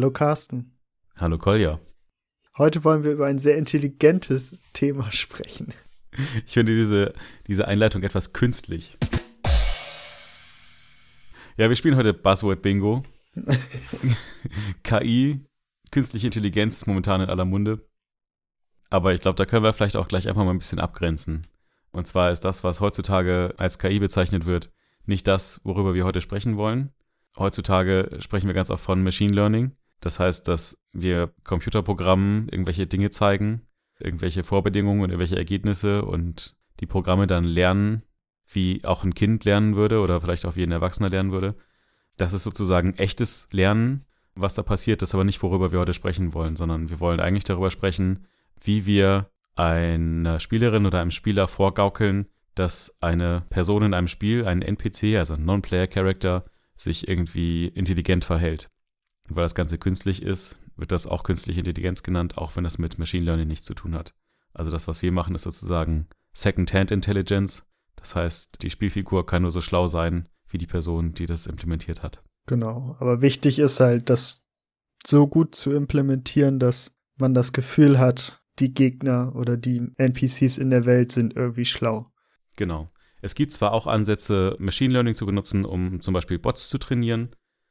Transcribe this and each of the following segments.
Hallo Carsten. Hallo Kolja. Heute wollen wir über ein sehr intelligentes Thema sprechen. Ich finde diese, diese Einleitung etwas künstlich. Ja, wir spielen heute Buzzword Bingo. KI, künstliche Intelligenz ist momentan in aller Munde. Aber ich glaube, da können wir vielleicht auch gleich einfach mal ein bisschen abgrenzen. Und zwar ist das, was heutzutage als KI bezeichnet wird, nicht das, worüber wir heute sprechen wollen. Heutzutage sprechen wir ganz oft von Machine Learning. Das heißt, dass wir Computerprogrammen irgendwelche Dinge zeigen, irgendwelche Vorbedingungen und irgendwelche Ergebnisse und die Programme dann lernen, wie auch ein Kind lernen würde oder vielleicht auch wie ein Erwachsener lernen würde. Das ist sozusagen echtes Lernen, was da passiert, das ist aber nicht, worüber wir heute sprechen wollen, sondern wir wollen eigentlich darüber sprechen, wie wir einer Spielerin oder einem Spieler vorgaukeln, dass eine Person in einem Spiel, ein NPC, also ein Non-Player-Character, sich irgendwie intelligent verhält. Und weil das Ganze künstlich ist, wird das auch künstliche Intelligenz genannt, auch wenn das mit Machine Learning nichts zu tun hat. Also das, was wir machen, ist sozusagen Second-Hand Intelligence. Das heißt, die Spielfigur kann nur so schlau sein wie die Person, die das implementiert hat. Genau, aber wichtig ist halt, das so gut zu implementieren, dass man das Gefühl hat, die Gegner oder die NPCs in der Welt sind irgendwie schlau. Genau. Es gibt zwar auch Ansätze, Machine Learning zu benutzen, um zum Beispiel Bots zu trainieren.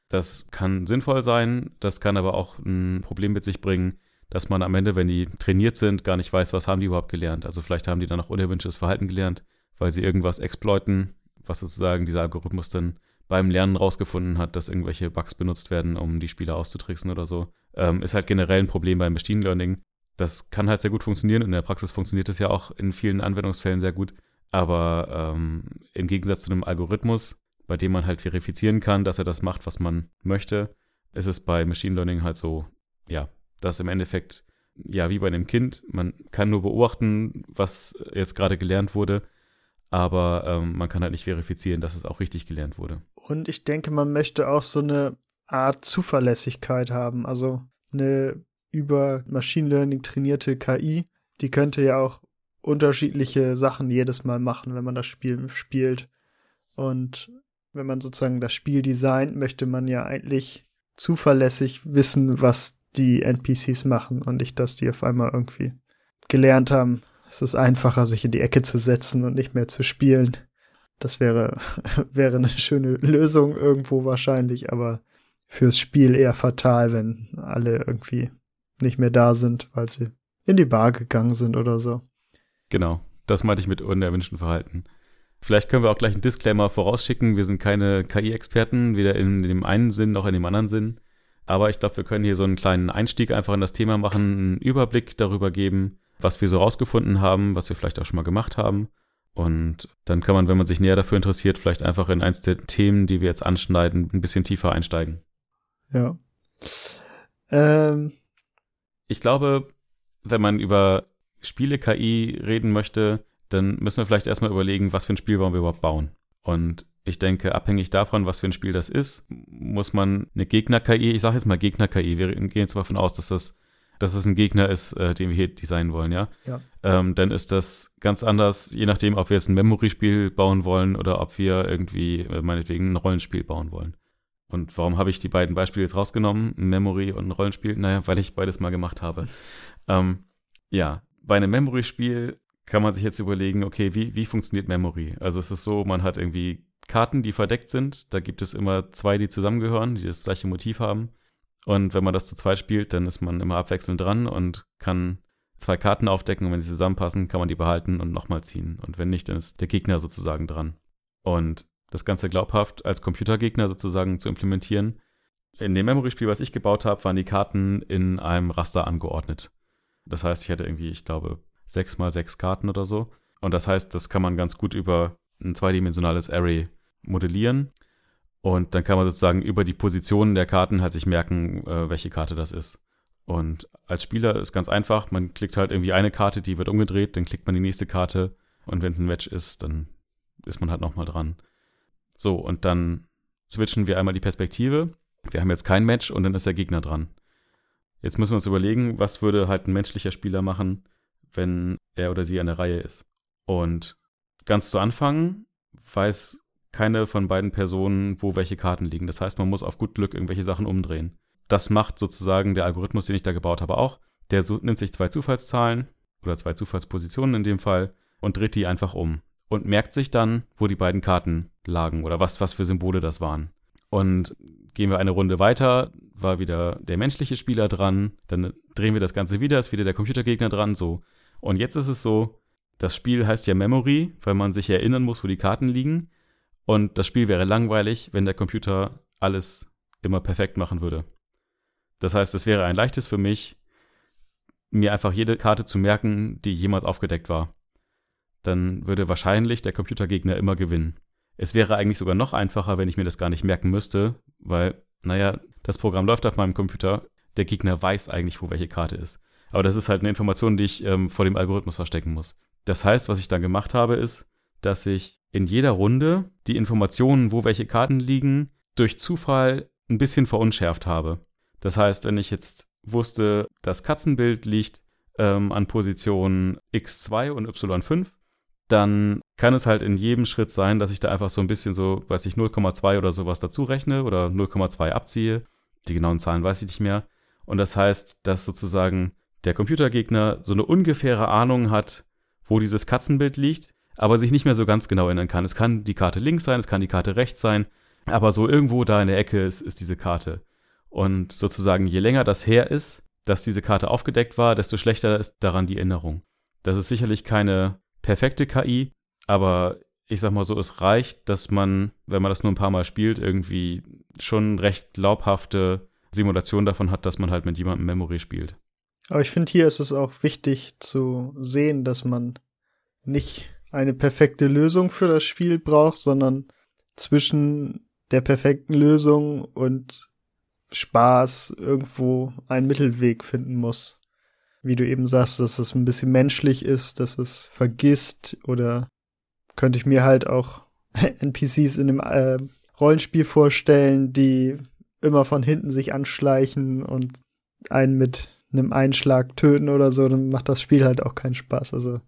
Das kann sinnvoll sein, das kann aber auch ein Problem mit sich bringen, dass man am Ende, wenn die trainiert sind, gar nicht weiß, was haben die überhaupt gelernt. Also vielleicht haben die dann auch unerwünschtes Verhalten gelernt, weil sie irgendwas exploiten, was sozusagen dieser Algorithmus dann beim Lernen rausgefunden hat, dass irgendwelche Bugs benutzt werden, um die Spieler auszutricksen oder so. Ähm, ist halt generell ein Problem beim Machine Learning. Das kann halt sehr gut funktionieren. In der Praxis funktioniert es ja auch in vielen Anwendungsfällen sehr gut. Aber ähm, im Gegensatz zu einem Algorithmus, bei dem man halt verifizieren kann, dass er das macht, was man möchte, ist es bei Machine Learning halt so, ja, dass im Endeffekt, ja, wie bei einem Kind, man kann nur beobachten, was jetzt gerade gelernt wurde, aber ähm, man kann halt nicht verifizieren, dass es auch richtig gelernt wurde. Und ich denke, man möchte auch so eine Art Zuverlässigkeit haben, also eine über Machine Learning trainierte KI, die könnte ja auch unterschiedliche Sachen jedes Mal machen, wenn man das Spiel spielt. Und wenn man sozusagen das Spiel designt, möchte man ja eigentlich zuverlässig wissen, was die NPCs machen und nicht, dass die auf einmal irgendwie gelernt haben. Es ist einfacher, sich in die Ecke zu setzen und nicht mehr zu spielen. Das wäre, wäre eine schöne Lösung irgendwo wahrscheinlich, aber fürs Spiel eher fatal, wenn alle irgendwie nicht mehr da sind, weil sie in die Bar gegangen sind oder so. Genau, das meinte ich mit unerwünschten Verhalten. Vielleicht können wir auch gleich einen Disclaimer vorausschicken. Wir sind keine KI-Experten, weder in dem einen Sinn noch in dem anderen Sinn. Aber ich glaube, wir können hier so einen kleinen Einstieg einfach in das Thema machen, einen Überblick darüber geben, was wir so rausgefunden haben, was wir vielleicht auch schon mal gemacht haben. Und dann kann man, wenn man sich näher dafür interessiert, vielleicht einfach in eins der Themen, die wir jetzt anschneiden, ein bisschen tiefer einsteigen. Ja. Ähm. Ich glaube, wenn man über Spiele-KI reden möchte, dann müssen wir vielleicht erstmal überlegen, was für ein Spiel wollen wir überhaupt bauen. Und ich denke, abhängig davon, was für ein Spiel das ist, muss man eine Gegner-KI, ich sage jetzt mal Gegner-KI, wir gehen jetzt mal davon aus, dass das, dass das ein Gegner ist, äh, den wir hier designen wollen, ja. ja. Ähm, dann ist das ganz anders, je nachdem, ob wir jetzt ein Memory-Spiel bauen wollen oder ob wir irgendwie, äh, meinetwegen, ein Rollenspiel bauen wollen. Und warum habe ich die beiden Beispiele jetzt rausgenommen, ein Memory und ein Rollenspiel? Naja, weil ich beides mal gemacht habe. Ähm, ja, bei einem Memory-Spiel kann man sich jetzt überlegen, okay, wie, wie funktioniert Memory? Also es ist so, man hat irgendwie Karten, die verdeckt sind. Da gibt es immer zwei, die zusammengehören, die das gleiche Motiv haben. Und wenn man das zu zweit spielt, dann ist man immer abwechselnd dran und kann zwei Karten aufdecken und wenn sie zusammenpassen, kann man die behalten und nochmal ziehen. Und wenn nicht, dann ist der Gegner sozusagen dran. Und das Ganze glaubhaft als Computergegner sozusagen zu implementieren. In dem Memory-Spiel, was ich gebaut habe, waren die Karten in einem Raster angeordnet. Das heißt, ich hatte irgendwie, ich glaube, sechs mal sechs Karten oder so. Und das heißt, das kann man ganz gut über ein zweidimensionales Array modellieren. Und dann kann man sozusagen über die Positionen der Karten halt sich merken, äh, welche Karte das ist. Und als Spieler ist ganz einfach, man klickt halt irgendwie eine Karte, die wird umgedreht, dann klickt man die nächste Karte und wenn es ein Match ist, dann ist man halt nochmal dran. So, und dann switchen wir einmal die Perspektive. Wir haben jetzt kein Match und dann ist der Gegner dran. Jetzt müssen wir uns überlegen, was würde halt ein menschlicher Spieler machen, wenn er oder sie an der Reihe ist. Und ganz zu Anfang weiß keine von beiden Personen, wo welche Karten liegen. Das heißt, man muss auf gut Glück irgendwelche Sachen umdrehen. Das macht sozusagen der Algorithmus, den ich da gebaut habe, auch. Der nimmt sich zwei Zufallszahlen oder zwei Zufallspositionen in dem Fall und dreht die einfach um und merkt sich dann, wo die beiden Karten lagen oder was, was für Symbole das waren. Und gehen wir eine Runde weiter, war wieder der menschliche Spieler dran, dann drehen wir das Ganze wieder, ist wieder der Computergegner dran, so. Und jetzt ist es so, das Spiel heißt ja Memory, weil man sich erinnern muss, wo die Karten liegen. Und das Spiel wäre langweilig, wenn der Computer alles immer perfekt machen würde. Das heißt, es wäre ein leichtes für mich, mir einfach jede Karte zu merken, die jemals aufgedeckt war. Dann würde wahrscheinlich der Computergegner immer gewinnen. Es wäre eigentlich sogar noch einfacher, wenn ich mir das gar nicht merken müsste, weil, naja, das Programm läuft auf meinem Computer, der Gegner weiß eigentlich, wo welche Karte ist. Aber das ist halt eine Information, die ich ähm, vor dem Algorithmus verstecken muss. Das heißt, was ich dann gemacht habe, ist, dass ich in jeder Runde die Informationen, wo welche Karten liegen, durch Zufall ein bisschen verunschärft habe. Das heißt, wenn ich jetzt wusste, das Katzenbild liegt ähm, an Position x2 und y5, dann kann es halt in jedem Schritt sein, dass ich da einfach so ein bisschen so, weiß ich, 0,2 oder sowas dazu rechne oder 0,2 abziehe. Die genauen Zahlen weiß ich nicht mehr. Und das heißt, dass sozusagen der Computergegner so eine ungefähre Ahnung hat, wo dieses Katzenbild liegt, aber sich nicht mehr so ganz genau erinnern kann. Es kann die Karte links sein, es kann die Karte rechts sein, aber so irgendwo da in der Ecke ist, ist diese Karte. Und sozusagen, je länger das her ist, dass diese Karte aufgedeckt war, desto schlechter ist daran die Erinnerung. Das ist sicherlich keine perfekte KI, aber ich sag mal so, es reicht, dass man, wenn man das nur ein paar Mal spielt, irgendwie schon recht glaubhafte Simulation davon hat, dass man halt mit jemandem Memory spielt. Aber ich finde, hier ist es auch wichtig zu sehen, dass man nicht eine perfekte Lösung für das Spiel braucht, sondern zwischen der perfekten Lösung und Spaß irgendwo einen Mittelweg finden muss. Wie du eben sagst, dass es ein bisschen menschlich ist, dass es vergisst oder könnte ich mir halt auch NPCs in einem äh, Rollenspiel vorstellen, die immer von hinten sich anschleichen und einen mit einem Einschlag töten oder so, dann macht das Spiel halt auch keinen Spaß. Also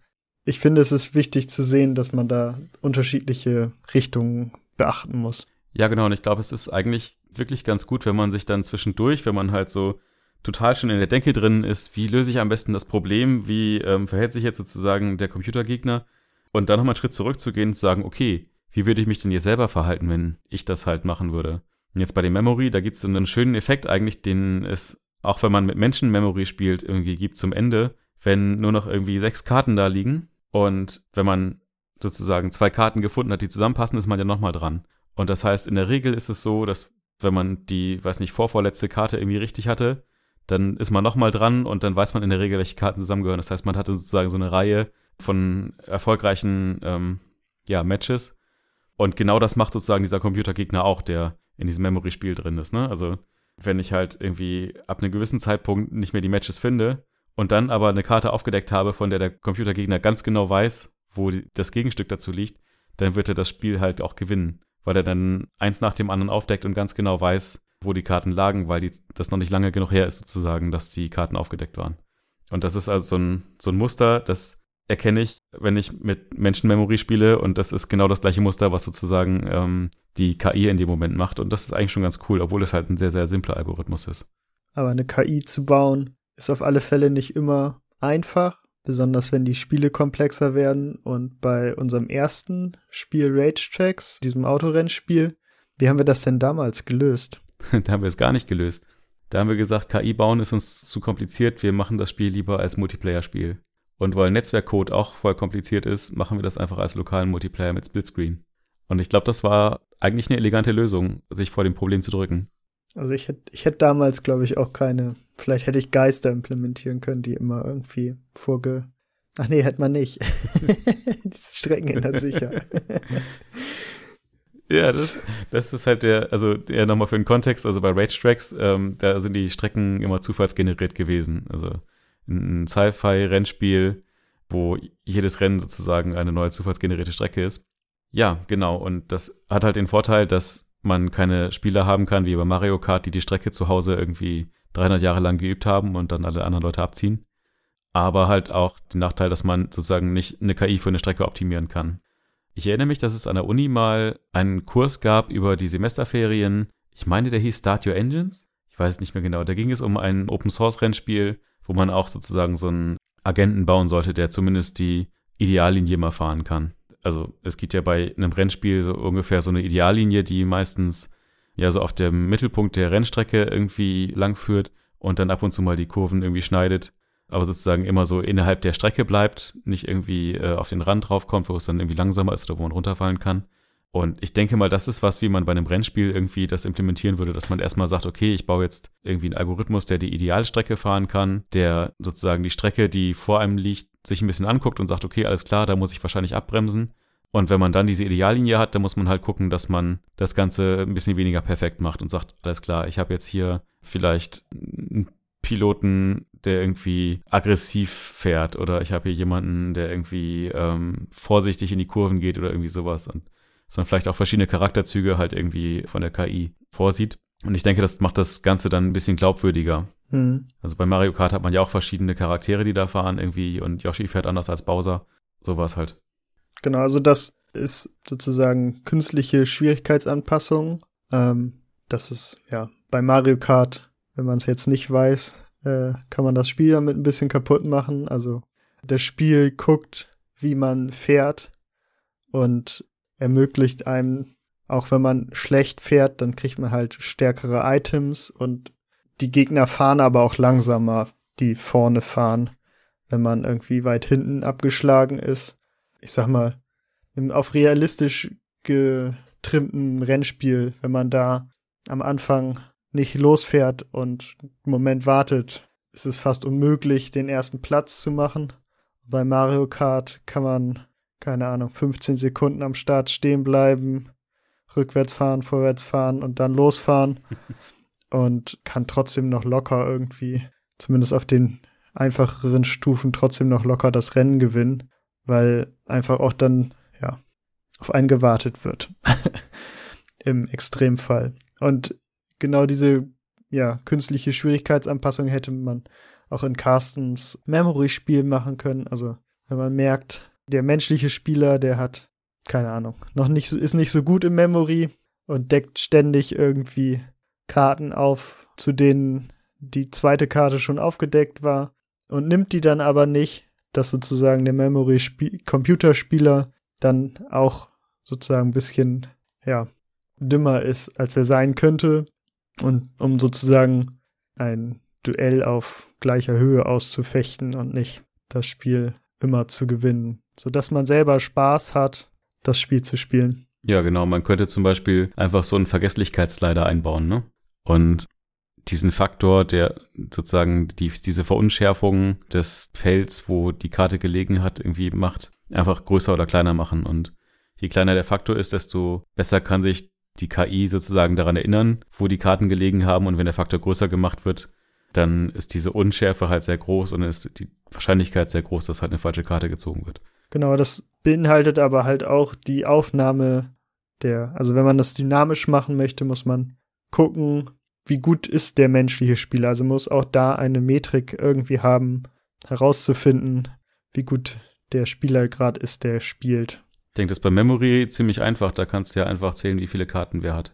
ich finde, es ist wichtig zu sehen, dass man da unterschiedliche Richtungen beachten muss. Ja, genau. Und ich glaube, es ist eigentlich wirklich ganz gut, wenn man sich dann zwischendurch, wenn man halt so total schon in der Denke drin ist, wie löse ich am besten das Problem, wie ähm, verhält sich jetzt sozusagen der Computergegner und dann nochmal einen Schritt zurückzugehen und zu sagen, okay, wie würde ich mich denn jetzt selber verhalten, wenn ich das halt machen würde? Und jetzt bei dem Memory, da gibt es einen schönen Effekt eigentlich, den es auch wenn man mit Menschen Memory spielt, irgendwie gibt zum Ende, wenn nur noch irgendwie sechs Karten da liegen und wenn man sozusagen zwei Karten gefunden hat, die zusammenpassen, ist man ja nochmal dran. Und das heißt, in der Regel ist es so, dass wenn man die, weiß nicht, vorvorletzte Karte irgendwie richtig hatte, dann ist man nochmal dran und dann weiß man in der Regel, welche Karten zusammengehören. Das heißt, man hatte sozusagen so eine Reihe von erfolgreichen ähm, ja, Matches. Und genau das macht sozusagen dieser Computergegner auch, der in diesem Memory-Spiel drin ist. Ne? Also wenn ich halt irgendwie ab einem gewissen Zeitpunkt nicht mehr die Matches finde und dann aber eine Karte aufgedeckt habe, von der der Computergegner ganz genau weiß, wo das Gegenstück dazu liegt, dann wird er das Spiel halt auch gewinnen, weil er dann eins nach dem anderen aufdeckt und ganz genau weiß, wo die Karten lagen, weil die, das noch nicht lange genug her ist, sozusagen, dass die Karten aufgedeckt waren. Und das ist also so ein, so ein Muster, das erkenne ich, wenn ich mit Menschenmemory spiele und das ist genau das gleiche Muster, was sozusagen ähm, die KI in dem Moment macht und das ist eigentlich schon ganz cool, obwohl es halt ein sehr, sehr simpler Algorithmus ist. Aber eine KI zu bauen ist auf alle Fälle nicht immer einfach, besonders wenn die Spiele komplexer werden und bei unserem ersten Spiel Rage Tracks, diesem Autorennspiel, wie haben wir das denn damals gelöst? da haben wir es gar nicht gelöst. Da haben wir gesagt, KI bauen ist uns zu kompliziert, wir machen das Spiel lieber als Multiplayer-Spiel. Und weil Netzwerkcode auch voll kompliziert ist, machen wir das einfach als lokalen Multiplayer mit Splitscreen. Und ich glaube, das war eigentlich eine elegante Lösung, sich vor dem Problem zu drücken. Also ich hätte ich hätte damals, glaube ich, auch keine, vielleicht hätte ich Geister implementieren können, die immer irgendwie vorge... Ach nee, hätte man nicht. die Strecken ändern sicher. Ja, das, das ist halt der, also ja, nochmal für den Kontext, also bei Rage Tracks, ähm, da sind die Strecken immer zufallsgeneriert gewesen. Also ein Sci-Fi-Rennspiel, wo jedes Rennen sozusagen eine neue zufallsgenerierte Strecke ist. Ja, genau. Und das hat halt den Vorteil, dass man keine Spieler haben kann wie bei Mario Kart, die die Strecke zu Hause irgendwie 300 Jahre lang geübt haben und dann alle anderen Leute abziehen. Aber halt auch den Nachteil, dass man sozusagen nicht eine KI für eine Strecke optimieren kann. Ich erinnere mich, dass es an der Uni mal einen Kurs gab über die Semesterferien. Ich meine, der hieß Start Your Engines. Ich weiß nicht mehr genau. Da ging es um ein Open Source Rennspiel, wo man auch sozusagen so einen Agenten bauen sollte, der zumindest die Ideallinie mal fahren kann. Also es gibt ja bei einem Rennspiel so ungefähr so eine Ideallinie, die meistens ja so auf dem Mittelpunkt der Rennstrecke irgendwie langführt und dann ab und zu mal die Kurven irgendwie schneidet, aber sozusagen immer so innerhalb der Strecke bleibt, nicht irgendwie äh, auf den Rand draufkommt, wo es dann irgendwie langsamer ist oder wo man runterfallen kann. Und ich denke mal, das ist was, wie man bei einem Rennspiel irgendwie das implementieren würde, dass man erstmal sagt, okay, ich baue jetzt irgendwie einen Algorithmus, der die Idealstrecke fahren kann, der sozusagen die Strecke, die vor einem liegt, sich ein bisschen anguckt und sagt, okay, alles klar, da muss ich wahrscheinlich abbremsen. Und wenn man dann diese Ideallinie hat, dann muss man halt gucken, dass man das Ganze ein bisschen weniger perfekt macht und sagt, alles klar, ich habe jetzt hier vielleicht einen Piloten, der irgendwie aggressiv fährt oder ich habe hier jemanden, der irgendwie ähm, vorsichtig in die Kurven geht oder irgendwie sowas. Und dass man vielleicht auch verschiedene Charakterzüge halt irgendwie von der KI vorsieht. Und ich denke, das macht das Ganze dann ein bisschen glaubwürdiger. Mhm. Also bei Mario Kart hat man ja auch verschiedene Charaktere, die da fahren irgendwie und Yoshi fährt anders als Bowser. Sowas halt. Genau, also das ist sozusagen künstliche Schwierigkeitsanpassung. Ähm, das ist ja bei Mario Kart, wenn man es jetzt nicht weiß, äh, kann man das Spiel damit ein bisschen kaputt machen. Also das Spiel guckt, wie man fährt und ermöglicht einem, auch wenn man schlecht fährt, dann kriegt man halt stärkere Items und die Gegner fahren aber auch langsamer, die vorne fahren, wenn man irgendwie weit hinten abgeschlagen ist. Ich sag mal, auf realistisch getrimmten Rennspiel, wenn man da am Anfang nicht losfährt und einen Moment wartet, ist es fast unmöglich, den ersten Platz zu machen. Bei Mario Kart kann man keine Ahnung, 15 Sekunden am Start stehen bleiben, rückwärts fahren, vorwärts fahren und dann losfahren und kann trotzdem noch locker irgendwie, zumindest auf den einfacheren Stufen, trotzdem noch locker das Rennen gewinnen, weil einfach auch dann, ja, auf einen gewartet wird. Im Extremfall. Und genau diese, ja, künstliche Schwierigkeitsanpassung hätte man auch in Carstens Memory-Spiel machen können. Also, wenn man merkt, der menschliche Spieler, der hat, keine Ahnung, noch nicht, ist nicht so gut im Memory und deckt ständig irgendwie Karten auf, zu denen die zweite Karte schon aufgedeckt war und nimmt die dann aber nicht, dass sozusagen der Memory-Computerspieler dann auch sozusagen ein bisschen, ja, dümmer ist, als er sein könnte und um sozusagen ein Duell auf gleicher Höhe auszufechten und nicht das Spiel immer zu gewinnen sodass man selber Spaß hat, das Spiel zu spielen. Ja, genau. Man könnte zum Beispiel einfach so einen Vergesslichkeitsslider einbauen, ne? Und diesen Faktor, der sozusagen die, diese Verunschärfung des Felds, wo die Karte gelegen hat, irgendwie macht, einfach größer oder kleiner machen. Und je kleiner der Faktor ist, desto besser kann sich die KI sozusagen daran erinnern, wo die Karten gelegen haben. Und wenn der Faktor größer gemacht wird, dann ist diese Unschärfe halt sehr groß und ist die Wahrscheinlichkeit sehr groß, dass halt eine falsche Karte gezogen wird. Genau, das beinhaltet aber halt auch die Aufnahme der, also wenn man das dynamisch machen möchte, muss man gucken, wie gut ist der menschliche Spieler. Also muss auch da eine Metrik irgendwie haben, herauszufinden, wie gut der Spieler gerade ist, der spielt. Ich denke, das ist bei Memory ziemlich einfach. Da kannst du ja einfach zählen, wie viele Karten wer hat.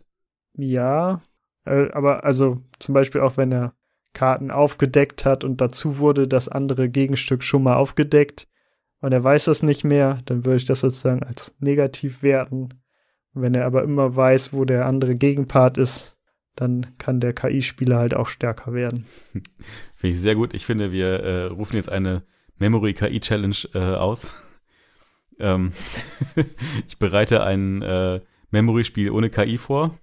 Ja, äh, aber also zum Beispiel auch wenn er Karten aufgedeckt hat und dazu wurde das andere Gegenstück schon mal aufgedeckt, und er weiß das nicht mehr, dann würde ich das sozusagen als negativ werten. wenn er aber immer weiß, wo der andere Gegenpart ist, dann kann der KI-Spieler halt auch stärker werden. Finde ich sehr gut. Ich finde, wir äh, rufen jetzt eine Memory KI Challenge äh, aus. ähm, ich bereite ein äh, Memory-Spiel ohne KI vor.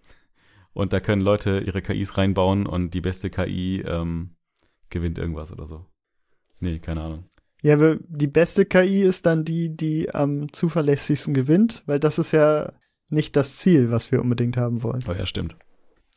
Und da können Leute ihre KIs reinbauen und die beste KI ähm, gewinnt irgendwas oder so. Nee, keine Ahnung. Ja, die beste KI ist dann die, die am zuverlässigsten gewinnt, weil das ist ja nicht das Ziel, was wir unbedingt haben wollen. Oh ja, stimmt.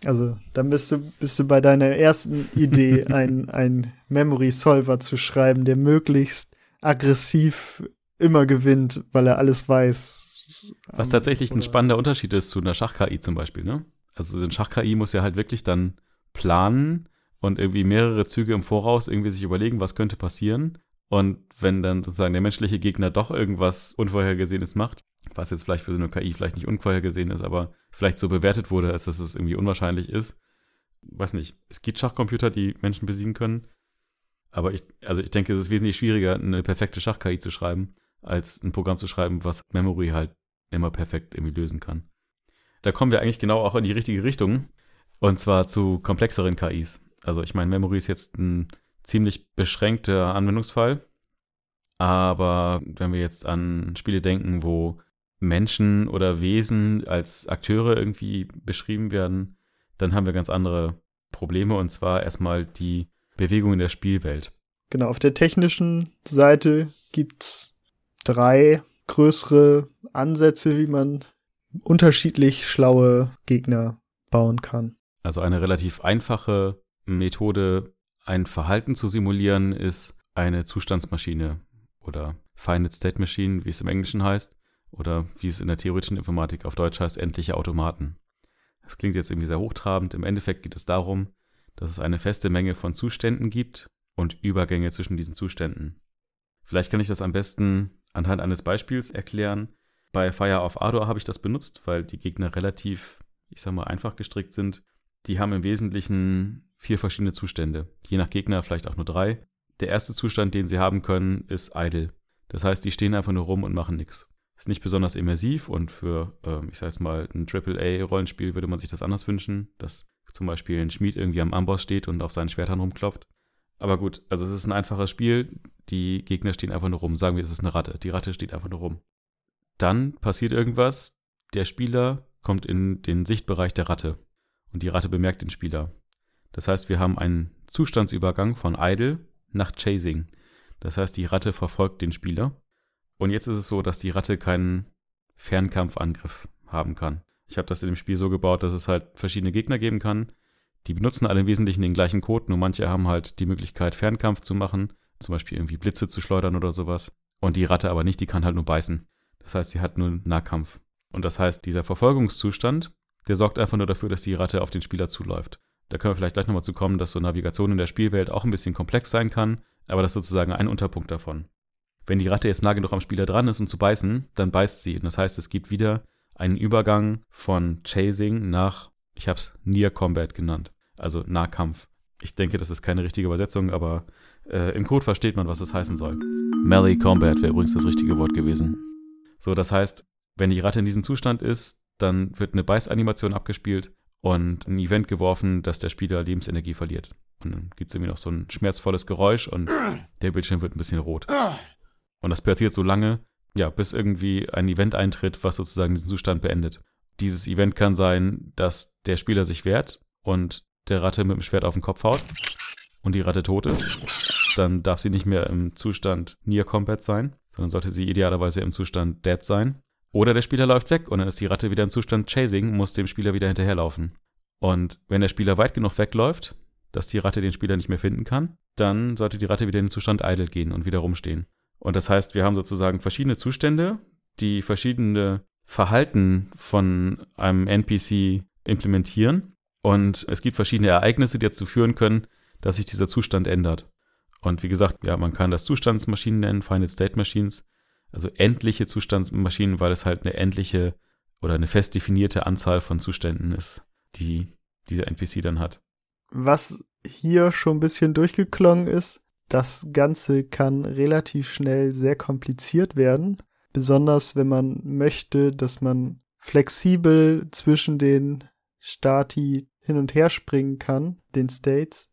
Also, dann bist du, bist du bei deiner ersten Idee, ein, ein Memory Solver zu schreiben, der möglichst aggressiv immer gewinnt, weil er alles weiß. Was tatsächlich ein spannender Unterschied ist zu einer Schach-KI zum Beispiel, ne? Also, so ein Schach-KI muss ja halt wirklich dann planen und irgendwie mehrere Züge im Voraus irgendwie sich überlegen, was könnte passieren und wenn dann sozusagen der menschliche Gegner doch irgendwas Unvorhergesehenes macht, was jetzt vielleicht für so eine KI vielleicht nicht unvorhergesehen ist, aber vielleicht so bewertet wurde, als dass es irgendwie unwahrscheinlich ist. Weiß nicht, es gibt Schachcomputer, die Menschen besiegen können, aber ich, also ich denke, es ist wesentlich schwieriger, eine perfekte Schach-KI zu schreiben, als ein Programm zu schreiben, was Memory halt immer perfekt irgendwie lösen kann. Da kommen wir eigentlich genau auch in die richtige Richtung, und zwar zu komplexeren KIs. Also ich meine, Memory ist jetzt ein ziemlich beschränkter Anwendungsfall, aber wenn wir jetzt an Spiele denken, wo Menschen oder Wesen als Akteure irgendwie beschrieben werden, dann haben wir ganz andere Probleme und zwar erstmal die Bewegung in der Spielwelt. Genau, auf der technischen Seite gibt es drei größere Ansätze, wie man unterschiedlich schlaue Gegner bauen kann. Also eine relativ einfache Methode, ein Verhalten zu simulieren, ist eine Zustandsmaschine oder Finite State Machine, wie es im Englischen heißt, oder wie es in der theoretischen Informatik auf Deutsch heißt, endliche Automaten. Das klingt jetzt irgendwie sehr hochtrabend. Im Endeffekt geht es darum, dass es eine feste Menge von Zuständen gibt und Übergänge zwischen diesen Zuständen. Vielleicht kann ich das am besten anhand eines Beispiels erklären. Bei Fire of Ardor habe ich das benutzt, weil die Gegner relativ, ich sag mal, einfach gestrickt sind. Die haben im Wesentlichen vier verschiedene Zustände. Je nach Gegner vielleicht auch nur drei. Der erste Zustand, den sie haben können, ist idle. Das heißt, die stehen einfach nur rum und machen nichts. Ist nicht besonders immersiv und für, äh, ich sag mal, ein AAA-Rollenspiel würde man sich das anders wünschen, dass zum Beispiel ein Schmied irgendwie am Amboss steht und auf seinen Schwertern rumklopft. Aber gut, also es ist ein einfaches Spiel. Die Gegner stehen einfach nur rum. Sagen wir, es ist eine Ratte. Die Ratte steht einfach nur rum. Dann passiert irgendwas. Der Spieler kommt in den Sichtbereich der Ratte. Und die Ratte bemerkt den Spieler. Das heißt, wir haben einen Zustandsübergang von Idle nach Chasing. Das heißt, die Ratte verfolgt den Spieler. Und jetzt ist es so, dass die Ratte keinen Fernkampfangriff haben kann. Ich habe das in dem Spiel so gebaut, dass es halt verschiedene Gegner geben kann. Die benutzen alle im Wesentlichen den gleichen Code, nur manche haben halt die Möglichkeit, Fernkampf zu machen, zum Beispiel irgendwie Blitze zu schleudern oder sowas. Und die Ratte aber nicht, die kann halt nur beißen. Das heißt, sie hat nur Nahkampf. Und das heißt, dieser Verfolgungszustand, der sorgt einfach nur dafür, dass die Ratte auf den Spieler zuläuft. Da können wir vielleicht gleich nochmal zu kommen, dass so Navigation in der Spielwelt auch ein bisschen komplex sein kann, aber das ist sozusagen ein Unterpunkt davon. Wenn die Ratte jetzt nah genug am Spieler dran ist, um zu beißen, dann beißt sie. Und das heißt, es gibt wieder einen Übergang von Chasing nach, ich habe es Near Combat genannt, also Nahkampf. Ich denke, das ist keine richtige Übersetzung, aber äh, im Code versteht man, was es heißen soll. Melee Combat wäre übrigens das richtige Wort gewesen. So, das heißt, wenn die Ratte in diesem Zustand ist, dann wird eine Beißanimation abgespielt und ein Event geworfen, dass der Spieler Lebensenergie verliert. Und dann gibt es irgendwie noch so ein schmerzvolles Geräusch und der Bildschirm wird ein bisschen rot. Und das passiert so lange, ja, bis irgendwie ein Event eintritt, was sozusagen diesen Zustand beendet. Dieses Event kann sein, dass der Spieler sich wehrt und der Ratte mit dem Schwert auf den Kopf haut und die Ratte tot ist. Dann darf sie nicht mehr im Zustand Near Combat sein, sondern sollte sie idealerweise im Zustand Dead sein. Oder der Spieler läuft weg und dann ist die Ratte wieder im Zustand Chasing, muss dem Spieler wieder hinterherlaufen. Und wenn der Spieler weit genug wegläuft, dass die Ratte den Spieler nicht mehr finden kann, dann sollte die Ratte wieder in den Zustand Idle gehen und wieder rumstehen. Und das heißt, wir haben sozusagen verschiedene Zustände, die verschiedene Verhalten von einem NPC implementieren. Und es gibt verschiedene Ereignisse, die dazu führen können, dass sich dieser Zustand ändert. Und wie gesagt, ja, man kann das Zustandsmaschinen nennen, Final State Machines, also endliche Zustandsmaschinen, weil es halt eine endliche oder eine fest definierte Anzahl von Zuständen ist, die dieser NPC dann hat. Was hier schon ein bisschen durchgeklungen ist, das Ganze kann relativ schnell sehr kompliziert werden, besonders wenn man möchte, dass man flexibel zwischen den Stati hin und her springen kann, den States,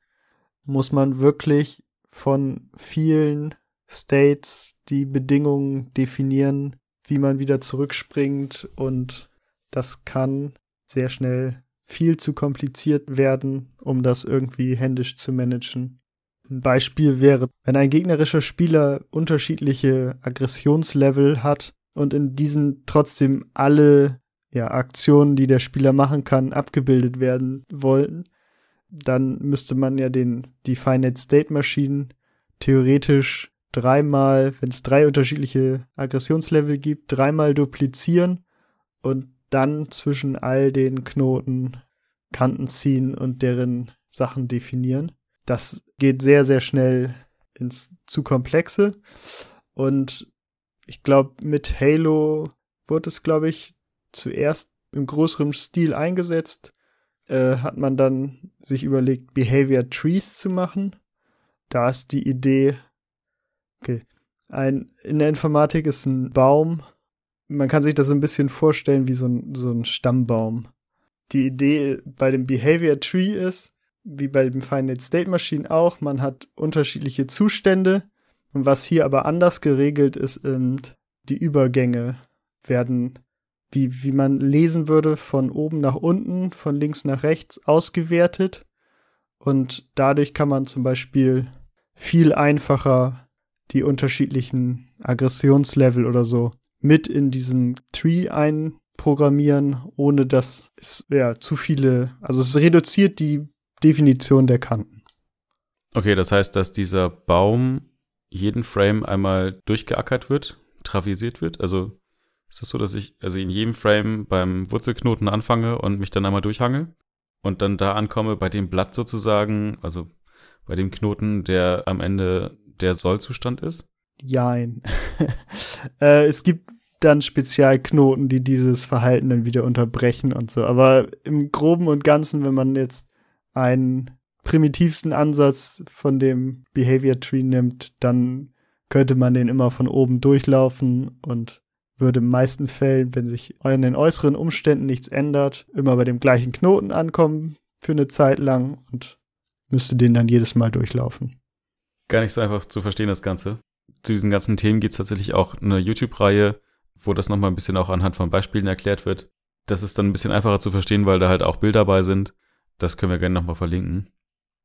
muss man wirklich von vielen States die Bedingungen definieren, wie man wieder zurückspringt und das kann sehr schnell viel zu kompliziert werden, um das irgendwie händisch zu managen. Ein Beispiel wäre, wenn ein gegnerischer Spieler unterschiedliche Aggressionslevel hat und in diesen trotzdem alle ja, Aktionen, die der Spieler machen kann, abgebildet werden wollten, dann müsste man ja den, die Finite State Maschinen theoretisch dreimal, wenn es drei unterschiedliche Aggressionslevel gibt, dreimal duplizieren und dann zwischen all den Knoten Kanten ziehen und deren Sachen definieren. Das geht sehr, sehr schnell ins zu komplexe. Und ich glaube, mit Halo wurde es, glaube ich, zuerst im größeren Stil eingesetzt. Äh, hat man dann sich überlegt, Behavior Trees zu machen. Da ist die Idee, okay, ein, in der Informatik ist ein Baum, man kann sich das so ein bisschen vorstellen wie so ein, so ein Stammbaum. Die Idee bei dem Behavior Tree ist, wie bei dem Finite State Machine auch, man hat unterschiedliche Zustände. Und was hier aber anders geregelt ist, die Übergänge werden, wie, wie man lesen würde, von oben nach unten, von links nach rechts ausgewertet. Und dadurch kann man zum Beispiel viel einfacher die unterschiedlichen Aggressionslevel oder so mit in diesen Tree einprogrammieren, ohne dass es ja zu viele, also es reduziert die Definition der Kanten. Okay, das heißt, dass dieser Baum jeden Frame einmal durchgeackert wird, travisiert wird. Also ist das so, dass ich also in jedem Frame beim Wurzelknoten anfange und mich dann einmal durchhangel und dann da ankomme bei dem Blatt sozusagen, also bei dem Knoten, der am Ende der Sollzustand ist? Jein. äh, es gibt dann Spezialknoten, die dieses Verhalten dann wieder unterbrechen und so. Aber im Groben und Ganzen, wenn man jetzt einen primitivsten Ansatz von dem Behavior Tree nimmt, dann könnte man den immer von oben durchlaufen und würde in meisten Fällen, wenn sich an den äußeren Umständen nichts ändert, immer bei dem gleichen Knoten ankommen für eine Zeit lang und müsste den dann jedes Mal durchlaufen. Gar nicht so einfach zu verstehen, das Ganze. Zu diesen ganzen Themen gibt es tatsächlich auch eine YouTube-Reihe, wo das nochmal ein bisschen auch anhand von Beispielen erklärt wird. Das ist dann ein bisschen einfacher zu verstehen, weil da halt auch Bilder dabei sind. Das können wir gerne nochmal verlinken.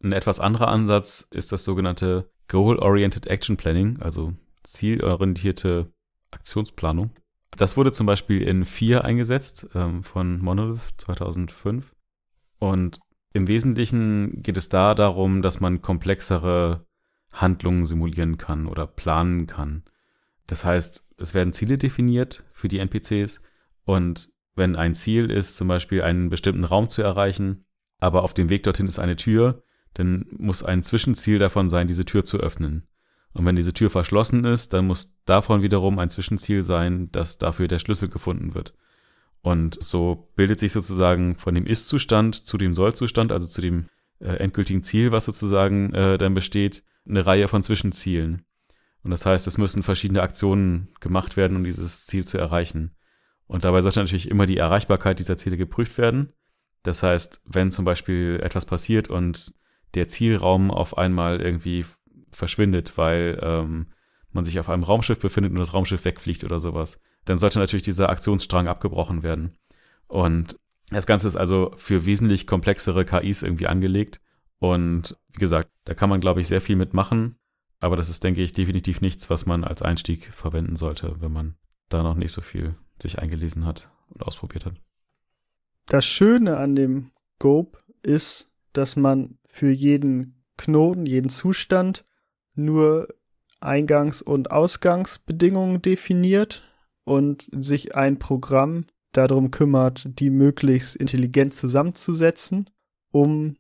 Ein etwas anderer Ansatz ist das sogenannte Goal-Oriented Action Planning, also zielorientierte Aktionsplanung. Das wurde zum Beispiel in 4 eingesetzt ähm, von Monolith 2005. Und im Wesentlichen geht es da darum, dass man komplexere Handlungen simulieren kann oder planen kann. Das heißt, es werden Ziele definiert für die NPCs und wenn ein Ziel ist, zum Beispiel einen bestimmten Raum zu erreichen, aber auf dem Weg dorthin ist eine Tür, dann muss ein Zwischenziel davon sein, diese Tür zu öffnen. Und wenn diese Tür verschlossen ist, dann muss davon wiederum ein Zwischenziel sein, dass dafür der Schlüssel gefunden wird. Und so bildet sich sozusagen von dem Ist-Zustand zu dem Soll-Zustand, also zu dem äh, endgültigen Ziel, was sozusagen äh, dann besteht, eine Reihe von Zwischenzielen. Und das heißt, es müssen verschiedene Aktionen gemacht werden, um dieses Ziel zu erreichen. Und dabei sollte natürlich immer die Erreichbarkeit dieser Ziele geprüft werden. Das heißt, wenn zum Beispiel etwas passiert und der Zielraum auf einmal irgendwie verschwindet, weil ähm, man sich auf einem Raumschiff befindet und das Raumschiff wegfliegt oder sowas, dann sollte natürlich dieser Aktionsstrang abgebrochen werden. Und das Ganze ist also für wesentlich komplexere KIs irgendwie angelegt. Und wie gesagt, da kann man, glaube ich, sehr viel mitmachen. Aber das ist, denke ich, definitiv nichts, was man als Einstieg verwenden sollte, wenn man da noch nicht so viel sich eingelesen hat und ausprobiert hat. Das Schöne an dem Gope ist, dass man für jeden Knoten, jeden Zustand nur Eingangs- und Ausgangsbedingungen definiert und sich ein Programm darum kümmert, die möglichst intelligent zusammenzusetzen, um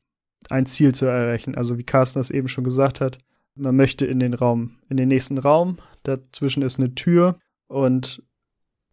ein Ziel zu erreichen. Also wie Carsten das eben schon gesagt hat, man möchte in den Raum, in den nächsten Raum, dazwischen ist eine Tür und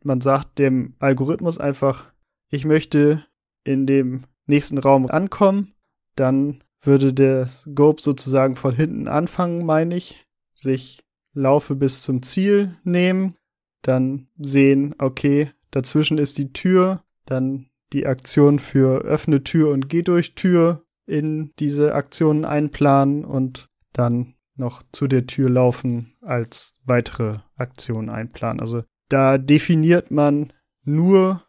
man sagt dem Algorithmus einfach, ich möchte in dem nächsten Raum ankommen, dann würde der Scope sozusagen von hinten anfangen, meine ich, sich Laufe bis zum Ziel nehmen, dann sehen, okay, dazwischen ist die Tür, dann die Aktion für öffne Tür und geh durch Tür in diese Aktionen einplanen und dann noch zu der Tür laufen als weitere Aktion einplanen. Also da definiert man nur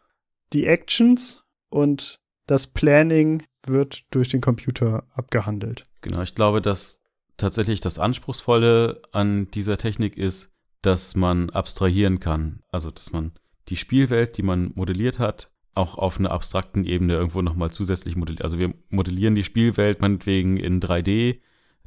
die Actions und das Planning wird durch den Computer abgehandelt. Genau, ich glaube, dass tatsächlich das Anspruchsvolle an dieser Technik ist, dass man abstrahieren kann. Also, dass man die Spielwelt, die man modelliert hat, auch auf einer abstrakten Ebene irgendwo nochmal zusätzlich modelliert. Also wir modellieren die Spielwelt meinetwegen in 3D,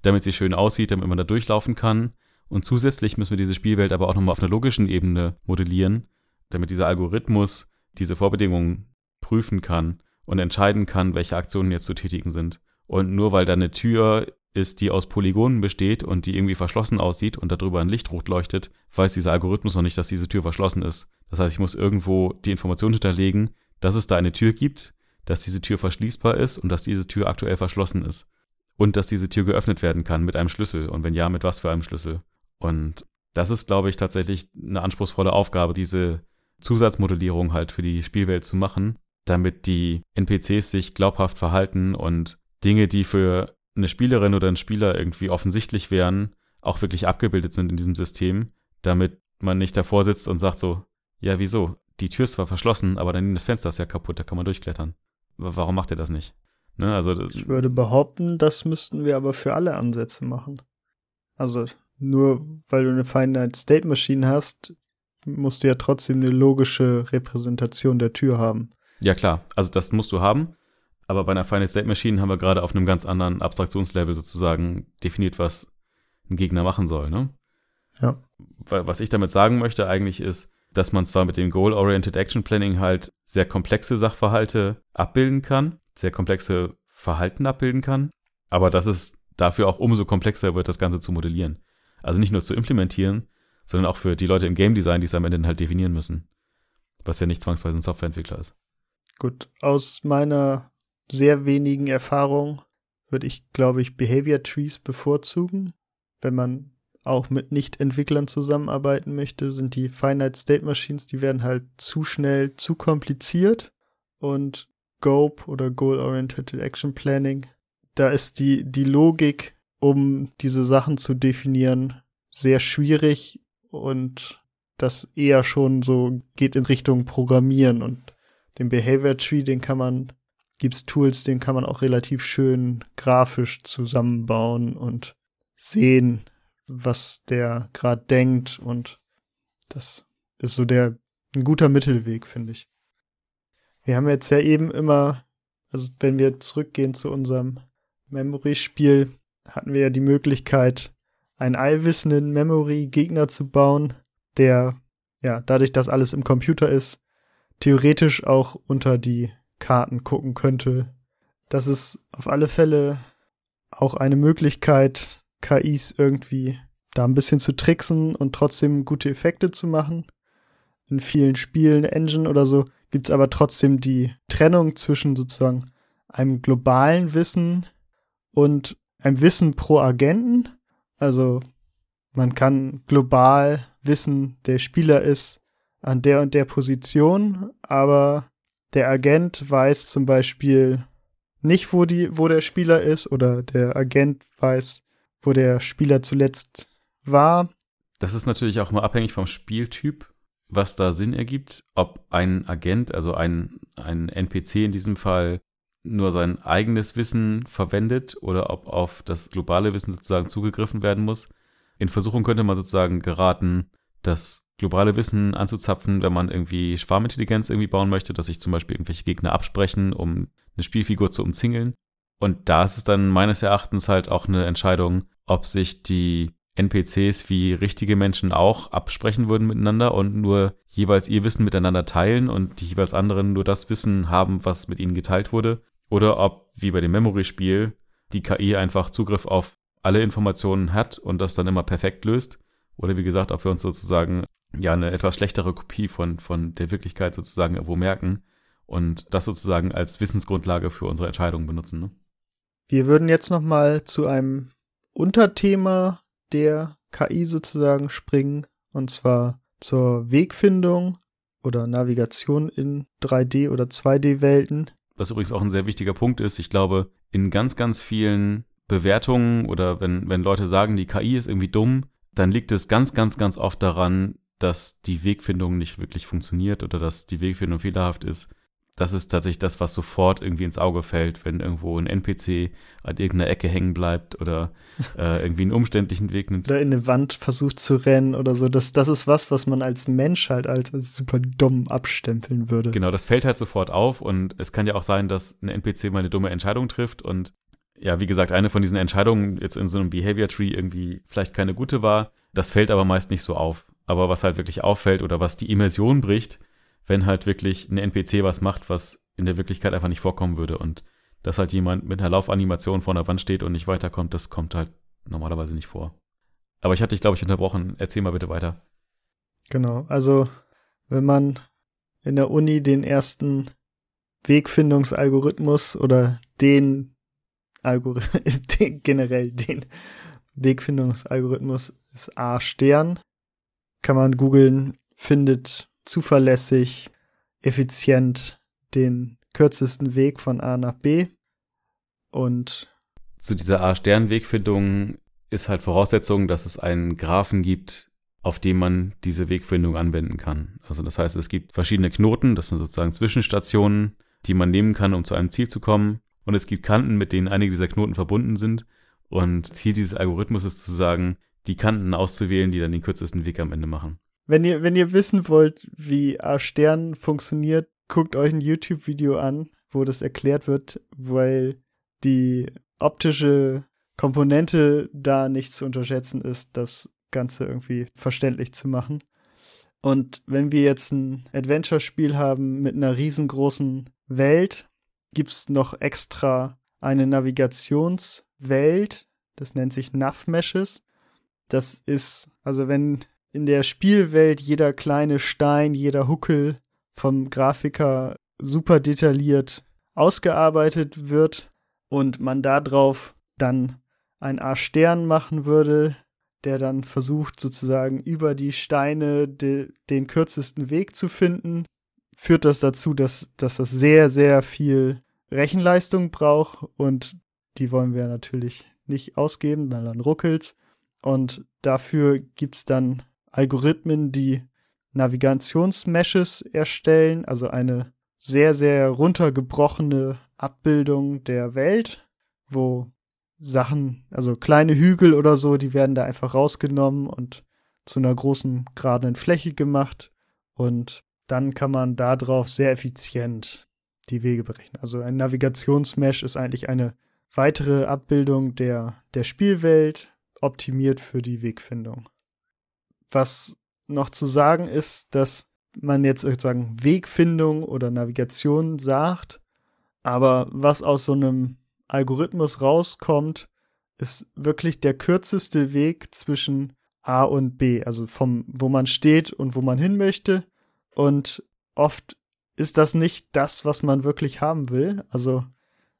damit sie schön aussieht, damit man da durchlaufen kann. Und zusätzlich müssen wir diese Spielwelt aber auch nochmal auf einer logischen Ebene modellieren, damit dieser Algorithmus diese Vorbedingungen prüfen kann und entscheiden kann, welche Aktionen jetzt zu tätigen sind. Und nur weil da eine Tür ist, die aus Polygonen besteht und die irgendwie verschlossen aussieht und darüber ein Licht rot leuchtet, weiß dieser Algorithmus noch nicht, dass diese Tür verschlossen ist. Das heißt, ich muss irgendwo die Information hinterlegen, dass es da eine Tür gibt, dass diese Tür verschließbar ist und dass diese Tür aktuell verschlossen ist. Und dass diese Tür geöffnet werden kann mit einem Schlüssel und wenn ja, mit was für einem Schlüssel. Und das ist, glaube ich, tatsächlich eine anspruchsvolle Aufgabe, diese Zusatzmodellierung halt für die Spielwelt zu machen, damit die NPCs sich glaubhaft verhalten und Dinge, die für eine Spielerin oder ein Spieler irgendwie offensichtlich wären, auch wirklich abgebildet sind in diesem System, damit man nicht davor sitzt und sagt so, ja, wieso? Die Tür ist zwar verschlossen, aber dann das Fenster ist ja kaputt, da kann man durchklettern. Warum macht ihr das nicht? Ne, also, ich würde behaupten, das müssten wir aber für alle Ansätze machen. Also nur weil du eine Finite State Machine hast, musst du ja trotzdem eine logische Repräsentation der Tür haben. Ja, klar. Also das musst du haben. Aber bei einer Finite State Machine haben wir gerade auf einem ganz anderen Abstraktionslevel sozusagen definiert, was ein Gegner machen soll, ne? Ja. Was ich damit sagen möchte eigentlich ist, dass man zwar mit dem Goal-Oriented Action Planning halt sehr komplexe Sachverhalte abbilden kann, sehr komplexe Verhalten abbilden kann, aber dass es dafür auch umso komplexer wird, das Ganze zu modellieren. Also nicht nur zu implementieren, sondern auch für die Leute im Game Design, die es am Ende halt definieren müssen. Was ja nicht zwangsweise ein Softwareentwickler ist. Gut, aus meiner sehr wenigen Erfahrung würde ich, glaube ich, Behavior Trees bevorzugen. Wenn man auch mit Nicht-Entwicklern zusammenarbeiten möchte, sind die Finite State Machines, die werden halt zu schnell, zu kompliziert. Und GOPE oder Goal Oriented Action Planning, da ist die, die Logik um diese Sachen zu definieren, sehr schwierig und das eher schon so geht in Richtung Programmieren und den Behavior Tree, den kann man, gibt's Tools, den kann man auch relativ schön grafisch zusammenbauen und sehen, was der gerade denkt und das ist so der ein guter Mittelweg, finde ich. Wir haben jetzt ja eben immer, also wenn wir zurückgehen zu unserem Memory-Spiel, hatten wir ja die Möglichkeit, einen allwissenden Memory-Gegner zu bauen, der, ja, dadurch, dass alles im Computer ist, theoretisch auch unter die Karten gucken könnte. Das ist auf alle Fälle auch eine Möglichkeit, KIs irgendwie da ein bisschen zu tricksen und trotzdem gute Effekte zu machen. In vielen Spielen, Engine oder so, gibt es aber trotzdem die Trennung zwischen sozusagen einem globalen Wissen und ein Wissen pro Agenten. Also man kann global wissen, der Spieler ist an der und der Position, aber der Agent weiß zum Beispiel nicht, wo, die, wo der Spieler ist, oder der Agent weiß, wo der Spieler zuletzt war. Das ist natürlich auch mal abhängig vom Spieltyp, was da Sinn ergibt. Ob ein Agent, also ein, ein NPC in diesem Fall, nur sein eigenes Wissen verwendet oder ob auf das globale Wissen sozusagen zugegriffen werden muss. In Versuchung könnte man sozusagen geraten, das globale Wissen anzuzapfen, wenn man irgendwie Schwarmintelligenz irgendwie bauen möchte, dass sich zum Beispiel irgendwelche Gegner absprechen, um eine Spielfigur zu umzingeln. Und da ist es dann meines Erachtens halt auch eine Entscheidung, ob sich die NPCs wie richtige Menschen auch absprechen würden miteinander und nur jeweils ihr Wissen miteinander teilen und die jeweils anderen nur das Wissen haben, was mit ihnen geteilt wurde oder ob, wie bei dem Memory-Spiel, die KI einfach Zugriff auf alle Informationen hat und das dann immer perfekt löst. Oder wie gesagt, ob wir uns sozusagen ja eine etwas schlechtere Kopie von, von der Wirklichkeit sozusagen irgendwo merken und das sozusagen als Wissensgrundlage für unsere Entscheidungen benutzen. Ne? Wir würden jetzt nochmal zu einem Unterthema der KI sozusagen springen, und zwar zur Wegfindung oder Navigation in 3D- oder 2D-Welten was übrigens auch ein sehr wichtiger Punkt ist. Ich glaube, in ganz, ganz vielen Bewertungen oder wenn, wenn Leute sagen, die KI ist irgendwie dumm, dann liegt es ganz, ganz, ganz oft daran, dass die Wegfindung nicht wirklich funktioniert oder dass die Wegfindung fehlerhaft ist das ist tatsächlich das, was sofort irgendwie ins Auge fällt, wenn irgendwo ein NPC an irgendeiner Ecke hängen bleibt oder äh, irgendwie einen umständlichen Weg nimmt. Oder in eine Wand versucht zu rennen oder so. Das, das ist was, was man als Mensch halt als, als super dumm abstempeln würde. Genau, das fällt halt sofort auf und es kann ja auch sein, dass ein NPC mal eine dumme Entscheidung trifft und ja, wie gesagt, eine von diesen Entscheidungen jetzt in so einem Behavior Tree irgendwie vielleicht keine gute war. Das fällt aber meist nicht so auf. Aber was halt wirklich auffällt oder was die Immersion bricht, wenn halt wirklich ein NPC was macht, was in der Wirklichkeit einfach nicht vorkommen würde. Und dass halt jemand mit einer Laufanimation vor der Wand steht und nicht weiterkommt, das kommt halt normalerweise nicht vor. Aber ich hatte dich, glaube ich, unterbrochen. Erzähl mal bitte weiter. Genau, also wenn man in der Uni den ersten Wegfindungsalgorithmus oder den Algorithmus, generell den Wegfindungsalgorithmus ist A Stern. Kann man googeln, findet zuverlässig, effizient den kürzesten Weg von A nach B. Und zu dieser A-Stern-Wegfindung ist halt Voraussetzung, dass es einen Graphen gibt, auf dem man diese Wegfindung anwenden kann. Also das heißt, es gibt verschiedene Knoten, das sind sozusagen Zwischenstationen, die man nehmen kann, um zu einem Ziel zu kommen. Und es gibt Kanten, mit denen einige dieser Knoten verbunden sind. Und Ziel dieses Algorithmus ist zu sagen, die Kanten auszuwählen, die dann den kürzesten Weg am Ende machen. Wenn ihr, wenn ihr wissen wollt, wie A-Stern funktioniert, guckt euch ein YouTube-Video an, wo das erklärt wird, weil die optische Komponente da nicht zu unterschätzen ist, das Ganze irgendwie verständlich zu machen. Und wenn wir jetzt ein Adventure-Spiel haben mit einer riesengroßen Welt, gibt es noch extra eine Navigationswelt, das nennt sich Nav-Meshes. Das ist, also wenn in der Spielwelt jeder kleine Stein, jeder Huckel vom Grafiker super detailliert ausgearbeitet wird und man darauf dann ein A-Stern machen würde, der dann versucht sozusagen über die Steine de, den kürzesten Weg zu finden, führt das dazu, dass, dass das sehr, sehr viel Rechenleistung braucht und die wollen wir natürlich nicht ausgeben, weil dann ruckelt's. Und dafür gibt es dann Algorithmen, die Navigationsmeshes erstellen, also eine sehr, sehr runtergebrochene Abbildung der Welt, wo Sachen, also kleine Hügel oder so, die werden da einfach rausgenommen und zu einer großen geraden Fläche gemacht und dann kann man darauf sehr effizient die Wege berechnen. Also ein Navigationsmesh ist eigentlich eine weitere Abbildung der, der Spielwelt, optimiert für die Wegfindung. Was noch zu sagen ist, dass man jetzt sozusagen Wegfindung oder Navigation sagt, aber was aus so einem Algorithmus rauskommt, ist wirklich der kürzeste Weg zwischen A und B, also vom, wo man steht und wo man hin möchte. Und oft ist das nicht das, was man wirklich haben will. Also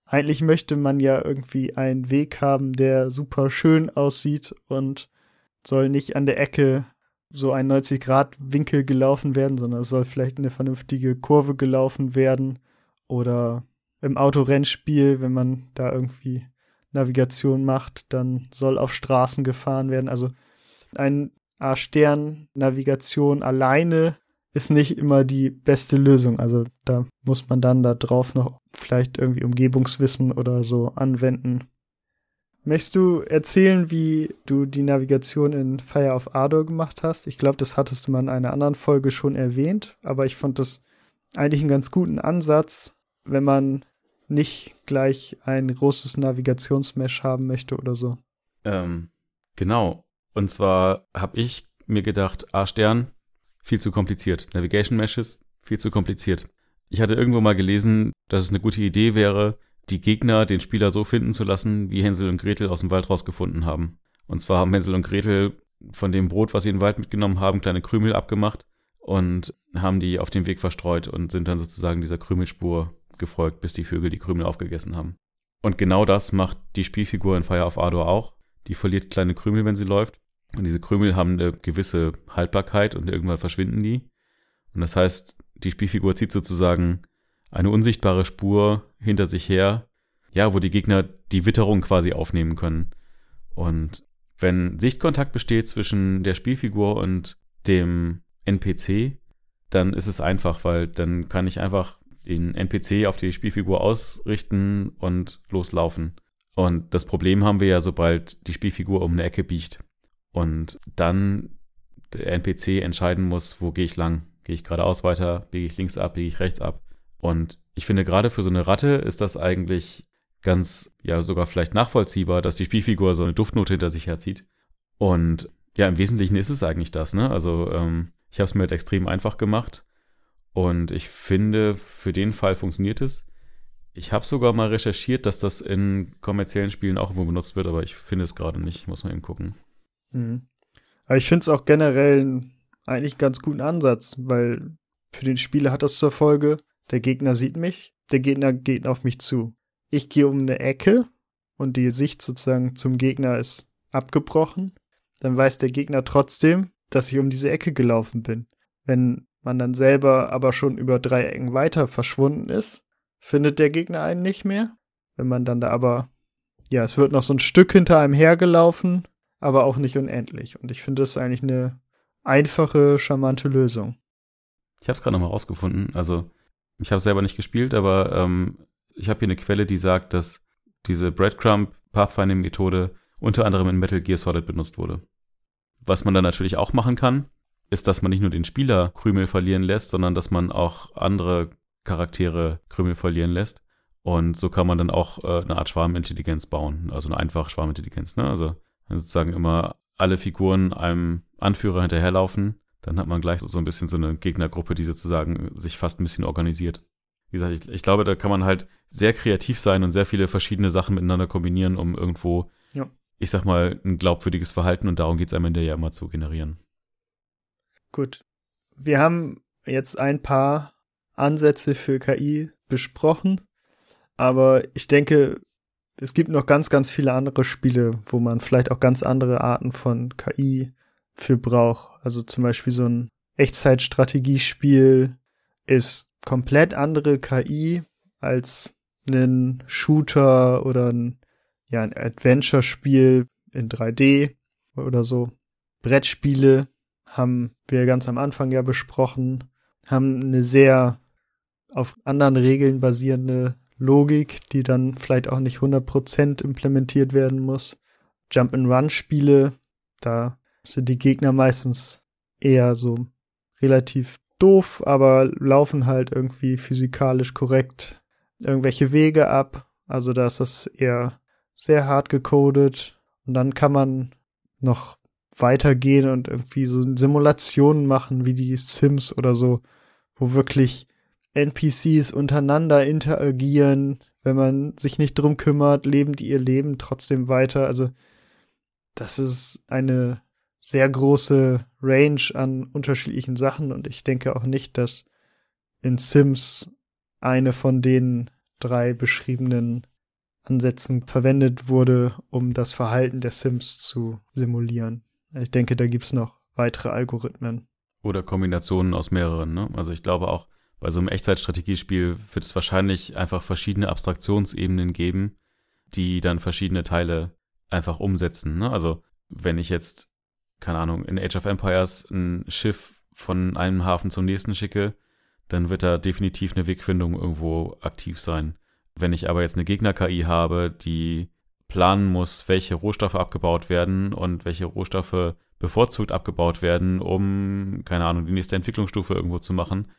eigentlich möchte man ja irgendwie einen Weg haben, der super schön aussieht und soll nicht an der Ecke so ein 90-Grad-Winkel gelaufen werden, sondern es soll vielleicht eine vernünftige Kurve gelaufen werden. Oder im Autorennspiel, wenn man da irgendwie Navigation macht, dann soll auf Straßen gefahren werden. Also ein A-Stern-Navigation alleine ist nicht immer die beste Lösung. Also da muss man dann da drauf noch vielleicht irgendwie Umgebungswissen oder so anwenden. Möchtest du erzählen, wie du die Navigation in Fire of Ardor gemacht hast? Ich glaube, das hattest du mal in einer anderen Folge schon erwähnt, aber ich fand das eigentlich einen ganz guten Ansatz, wenn man nicht gleich ein großes Navigationsmesh haben möchte oder so. Ähm, genau. Und zwar habe ich mir gedacht, A-Stern, viel zu kompliziert. Navigation Meshes, viel zu kompliziert. Ich hatte irgendwo mal gelesen, dass es eine gute Idee wäre, die Gegner den Spieler so finden zu lassen, wie Hänsel und Gretel aus dem Wald rausgefunden haben. Und zwar haben Hänsel und Gretel von dem Brot, was sie in den Wald mitgenommen haben, kleine Krümel abgemacht und haben die auf dem Weg verstreut und sind dann sozusagen dieser Krümelspur gefolgt, bis die Vögel die Krümel aufgegessen haben. Und genau das macht die Spielfigur in Fire of Ardor auch. Die verliert kleine Krümel, wenn sie läuft. Und diese Krümel haben eine gewisse Haltbarkeit und irgendwann verschwinden die. Und das heißt, die Spielfigur zieht sozusagen eine unsichtbare Spur hinter sich her, ja, wo die Gegner die Witterung quasi aufnehmen können. Und wenn Sichtkontakt besteht zwischen der Spielfigur und dem NPC, dann ist es einfach, weil dann kann ich einfach den NPC auf die Spielfigur ausrichten und loslaufen. Und das Problem haben wir ja, sobald die Spielfigur um eine Ecke biegt und dann der NPC entscheiden muss, wo gehe ich lang? Gehe ich geradeaus weiter? Biege ich links ab? Biege ich rechts ab? Und ich finde, gerade für so eine Ratte ist das eigentlich ganz, ja, sogar vielleicht nachvollziehbar, dass die Spielfigur so eine Duftnote hinter sich herzieht. Und ja, im Wesentlichen ist es eigentlich das, ne? Also, ähm, ich habe es mir halt extrem einfach gemacht. Und ich finde, für den Fall funktioniert es. Ich habe sogar mal recherchiert, dass das in kommerziellen Spielen auch irgendwo benutzt wird, aber ich finde es gerade nicht. Muss man eben gucken. Mhm. Aber ich finde es auch generell eigentlich ganz guten Ansatz, weil für den Spieler hat das zur Folge, der Gegner sieht mich, der Gegner geht auf mich zu. Ich gehe um eine Ecke und die Sicht sozusagen zum Gegner ist abgebrochen. Dann weiß der Gegner trotzdem, dass ich um diese Ecke gelaufen bin. Wenn man dann selber aber schon über drei Ecken weiter verschwunden ist, findet der Gegner einen nicht mehr. Wenn man dann da aber, ja, es wird noch so ein Stück hinter einem hergelaufen, aber auch nicht unendlich. Und ich finde das eigentlich eine einfache, charmante Lösung. Ich habe es gerade nochmal rausgefunden. Also, ich habe selber nicht gespielt, aber ähm, ich habe hier eine Quelle, die sagt, dass diese Breadcrumb Pathfinding-Methode unter anderem in Metal Gear Solid benutzt wurde. Was man dann natürlich auch machen kann, ist, dass man nicht nur den Spieler Krümel verlieren lässt, sondern dass man auch andere Charaktere Krümel verlieren lässt. Und so kann man dann auch äh, eine Art Schwarmintelligenz bauen, also eine einfache Schwarmintelligenz. Ne? Also sozusagen immer alle Figuren einem Anführer hinterherlaufen, dann hat man gleich so, so ein bisschen so eine Gegnergruppe, die sozusagen sich fast ein bisschen organisiert. Wie gesagt, ich, ich, glaube, da kann man halt sehr kreativ sein und sehr viele verschiedene Sachen miteinander kombinieren, um irgendwo, ja. ich sag mal, ein glaubwürdiges Verhalten und darum geht es am Ende ja immer zu generieren. Gut. Wir haben jetzt ein paar Ansätze für KI besprochen, aber ich denke, es gibt noch ganz, ganz viele andere Spiele, wo man vielleicht auch ganz andere Arten von KI für braucht. Also zum Beispiel so ein Echtzeitstrategiespiel ist komplett andere KI als ein Shooter oder ein, ja, ein Adventure-Spiel in 3D oder so. Brettspiele haben wir ganz am Anfang ja besprochen, haben eine sehr auf anderen Regeln basierende Logik, die dann vielleicht auch nicht 100% implementiert werden muss. Jump-and-Run-Spiele, da sind die Gegner meistens eher so relativ doof, aber laufen halt irgendwie physikalisch korrekt irgendwelche Wege ab. Also da ist das eher sehr hart gecodet. Und dann kann man noch weitergehen und irgendwie so Simulationen machen wie die Sims oder so, wo wirklich NPCs untereinander interagieren. Wenn man sich nicht drum kümmert, leben die ihr Leben trotzdem weiter. Also das ist eine sehr große Range an unterschiedlichen Sachen und ich denke auch nicht, dass in Sims eine von den drei beschriebenen Ansätzen verwendet wurde, um das Verhalten der Sims zu simulieren. Ich denke, da gibt's noch weitere Algorithmen. Oder Kombinationen aus mehreren. Ne? Also ich glaube auch, bei so einem Echtzeitstrategiespiel wird es wahrscheinlich einfach verschiedene Abstraktionsebenen geben, die dann verschiedene Teile einfach umsetzen. Ne? Also wenn ich jetzt keine Ahnung, in Age of Empires ein Schiff von einem Hafen zum nächsten schicke, dann wird da definitiv eine Wegfindung irgendwo aktiv sein. Wenn ich aber jetzt eine Gegner-KI habe, die planen muss, welche Rohstoffe abgebaut werden und welche Rohstoffe bevorzugt abgebaut werden, um, keine Ahnung, die nächste Entwicklungsstufe irgendwo zu machen,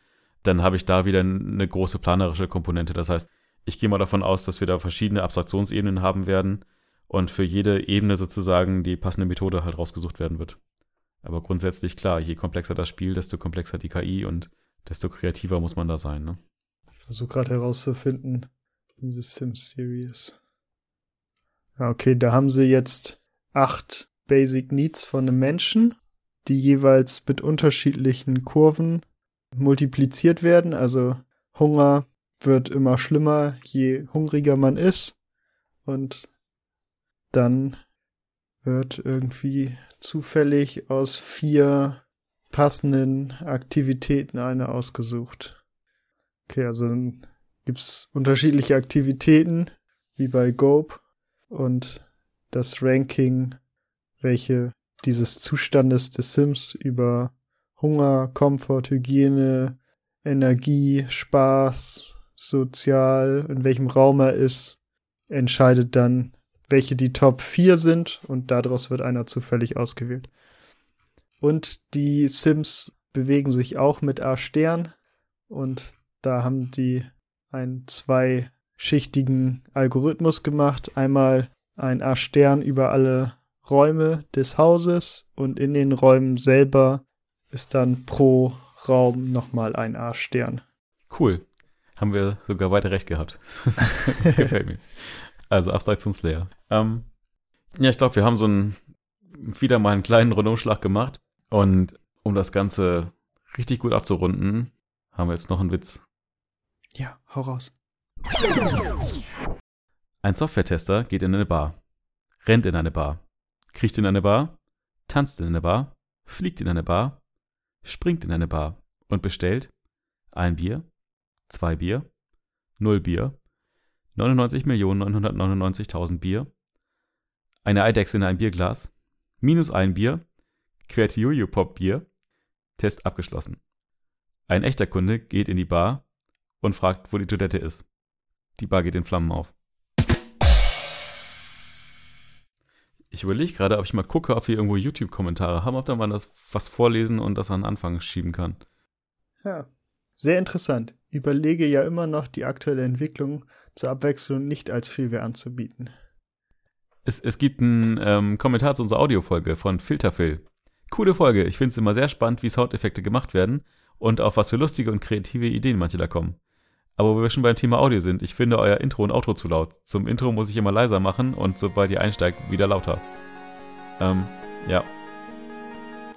dann habe ich da wieder eine große planerische Komponente. Das heißt, ich gehe mal davon aus, dass wir da verschiedene Abstraktionsebenen haben werden und für jede Ebene sozusagen die passende Methode halt rausgesucht werden wird. Aber grundsätzlich klar, je komplexer das Spiel, desto komplexer die KI und desto kreativer muss man da sein. Ne? Ich versuche gerade herauszufinden, diese Sim-Series. Ja, okay, da haben sie jetzt acht Basic Needs von einem Menschen, die jeweils mit unterschiedlichen Kurven multipliziert werden. Also Hunger wird immer schlimmer, je hungriger man ist. Und dann wird irgendwie zufällig aus vier passenden Aktivitäten eine ausgesucht. Okay, also dann gibt's unterschiedliche Aktivitäten, wie bei Gope, und das Ranking, welche dieses Zustandes des Sims über Hunger, Komfort, Hygiene, Energie, Spaß, sozial, in welchem Raum er ist, entscheidet dann, welche die Top 4 sind und daraus wird einer zufällig ausgewählt. Und die Sims bewegen sich auch mit A-Stern und da haben die einen zweischichtigen Algorithmus gemacht. Einmal ein A-Stern über alle Räume des Hauses und in den Räumen selber ist dann pro Raum nochmal ein A-Stern. Cool. haben wir sogar weiter recht gehabt. Das, das gefällt mir. Also Abstraktionslayer. Ähm, ja, ich glaube, wir haben so einen, wieder mal einen kleinen Rundumschlag gemacht. Und um das Ganze richtig gut abzurunden, haben wir jetzt noch einen Witz. Ja, hau raus. Ein Software-Tester geht in eine Bar, rennt in eine Bar, kriecht in eine Bar, tanzt in eine Bar, fliegt in eine Bar, springt in eine Bar und bestellt ein Bier, zwei Bier, null Bier, 99.999.000 Bier, eine Eidechse in ein Bierglas, minus ein Bier, quert Jojo-Pop Bier, Test abgeschlossen. Ein echter Kunde geht in die Bar und fragt, wo die Toilette ist. Die Bar geht in Flammen auf. Ich überlege gerade, ob ich mal gucke, ob wir irgendwo YouTube-Kommentare haben, ob da mal das was vorlesen und das an den Anfang schieben kann. Ja, sehr interessant. Überlege ja immer noch die aktuelle Entwicklung zur Abwechslung nicht als Freeware anzubieten. Es, es gibt einen ähm, Kommentar zu unserer Audiofolge von Filterphil. Coole Folge. Ich finde es immer sehr spannend, wie Soundeffekte gemacht werden und auf was für lustige und kreative Ideen manche da kommen. Aber wo wir schon beim Thema Audio sind, ich finde euer Intro und Outro zu laut. Zum Intro muss ich immer leiser machen und sobald ihr einsteigt, wieder lauter. Ähm, ja.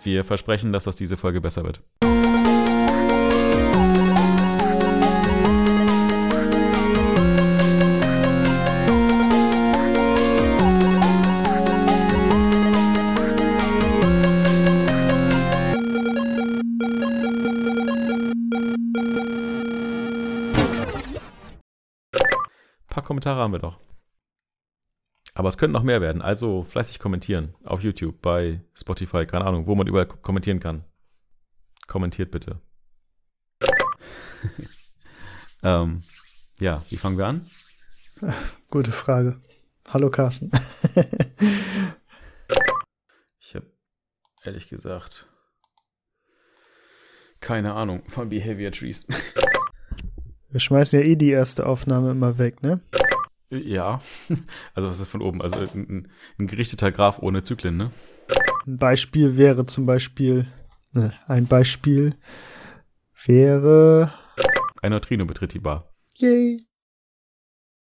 Wir versprechen, dass das diese Folge besser wird. Kommentare haben wir doch. Aber es könnten noch mehr werden. Also fleißig kommentieren. Auf YouTube, bei Spotify, keine Ahnung, wo man überall kommentieren kann. Kommentiert bitte. ähm, ja, wie fangen wir an? Gute Frage. Hallo Carsten. ich habe ehrlich gesagt keine Ahnung von Behavior Trees. Wir schmeißen ja eh die erste Aufnahme immer weg, ne? Ja, also was ist von oben? Also ein, ein gerichteter Graph ohne Zyklen, ne? Ein Beispiel wäre zum Beispiel, ne, ein Beispiel wäre. Ein Neutrino betritt die Bar. Yay.